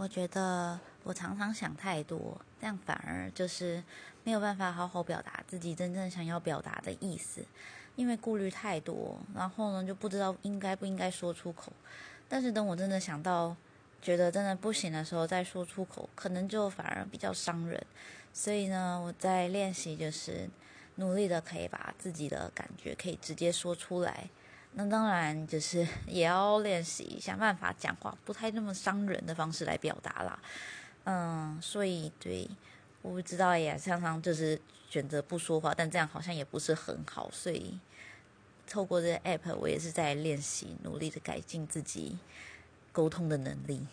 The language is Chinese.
我觉得我常常想太多，这样反而就是没有办法好好表达自己真正想要表达的意思，因为顾虑太多，然后呢就不知道应该不应该说出口。但是等我真的想到，觉得真的不行的时候再说出口，可能就反而比较伤人。所以呢，我在练习，就是努力的可以把自己的感觉可以直接说出来。那当然就是 也要练习想办法讲话不太那么伤人的方式来表达啦，嗯，所以对，我不知道也常常就是选择不说话，但这样好像也不是很好，所以透过这个 app，我也是在练习，努力的改进自己沟通的能力。